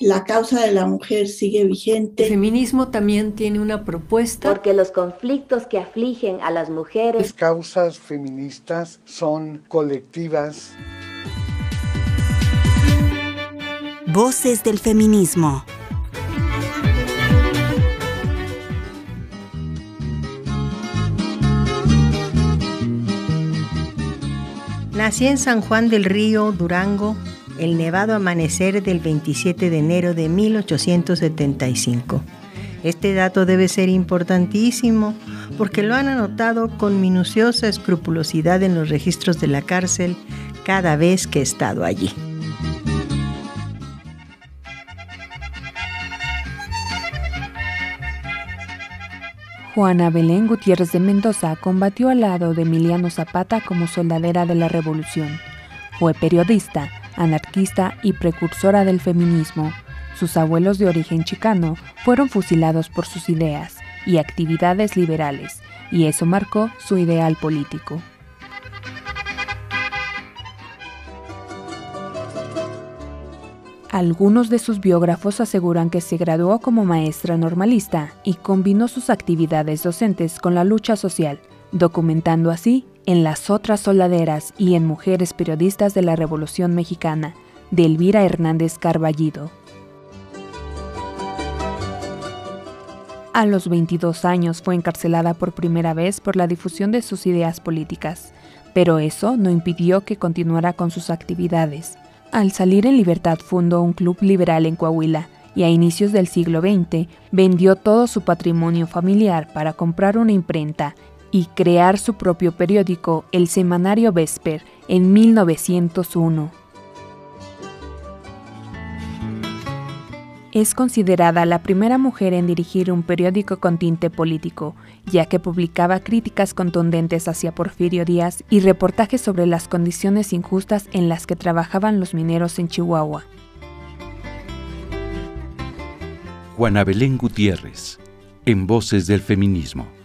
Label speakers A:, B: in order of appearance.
A: la causa de la mujer sigue vigente.
B: El feminismo también tiene una propuesta.
C: Porque los conflictos que afligen a las mujeres.
D: Las causas feministas son colectivas.
E: Voces del feminismo.
F: Nací en San Juan del Río, Durango, el nevado amanecer del 27 de enero de 1875. Este dato debe ser importantísimo porque lo han anotado con minuciosa escrupulosidad en los registros de la cárcel cada vez que he estado allí.
G: Juana Belén Gutiérrez de Mendoza combatió al lado de Emiliano Zapata como soldadera de la Revolución. Fue periodista, anarquista y precursora del feminismo. Sus abuelos de origen chicano fueron fusilados por sus ideas y actividades liberales, y eso marcó su ideal político. Algunos de sus biógrafos aseguran que se graduó como maestra normalista y combinó sus actividades docentes con la lucha social, documentando así en Las otras soladeras y en Mujeres Periodistas de la Revolución Mexicana, de Elvira Hernández Carballido. A los 22 años fue encarcelada por primera vez por la difusión de sus ideas políticas, pero eso no impidió que continuara con sus actividades. Al salir en libertad fundó un club liberal en Coahuila y a inicios del siglo XX vendió todo su patrimonio familiar para comprar una imprenta y crear su propio periódico, el Semanario Vesper, en 1901. Es considerada la primera mujer en dirigir un periódico con tinte político, ya que publicaba críticas contundentes hacia Porfirio Díaz y reportajes sobre las condiciones injustas en las que trabajaban los mineros en Chihuahua.
H: Juana Belén Gutiérrez, en Voces del Feminismo.